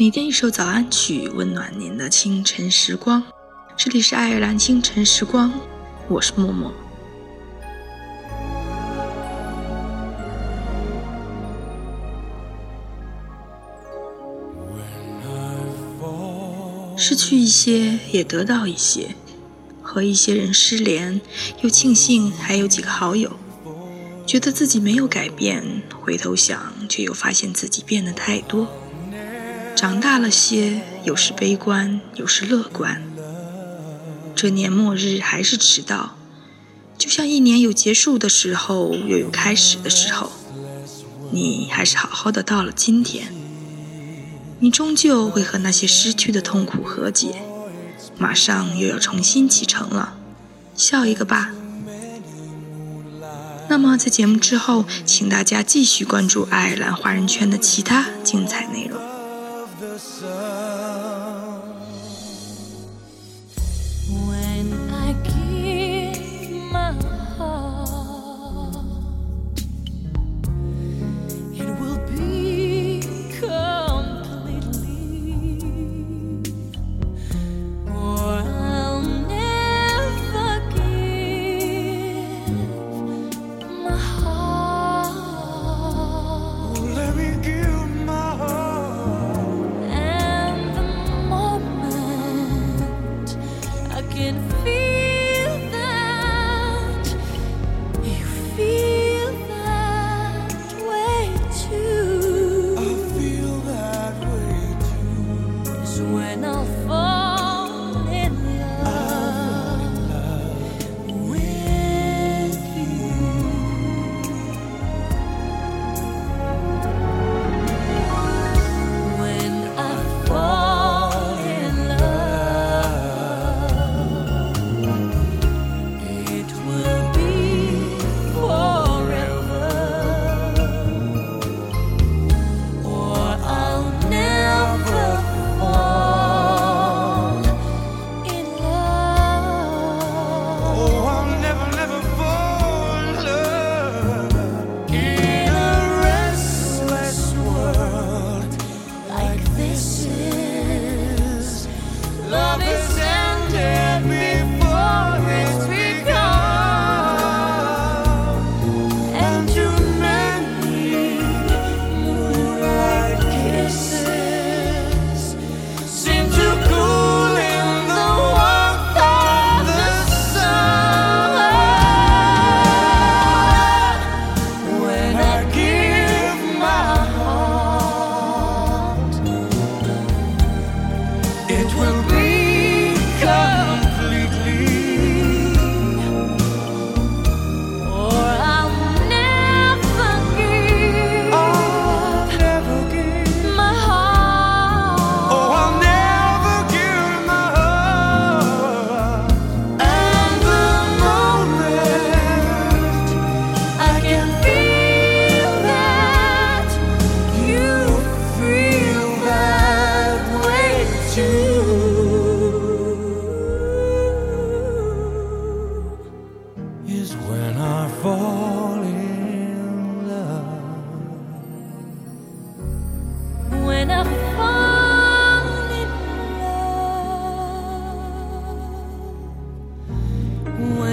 每天一首早安曲，温暖您的清晨时光。这里是爱尔兰清晨时光，我是默默。失去一些，也得到一些。和一些人失联，又庆幸还有几个好友。觉得自己没有改变，回头想，却又发现自己变得太多。长大了些，有时悲观，有时乐观。这年末日还是迟到，就像一年有结束的时候，又有开始的时候。你还是好好的到了今天。你终究会和那些失去的痛苦和解，马上又要重新启程了。笑一个吧。那么在节目之后，请大家继续关注爱尔兰华人圈的其他精彩内容。yourself looking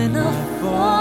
Enough for.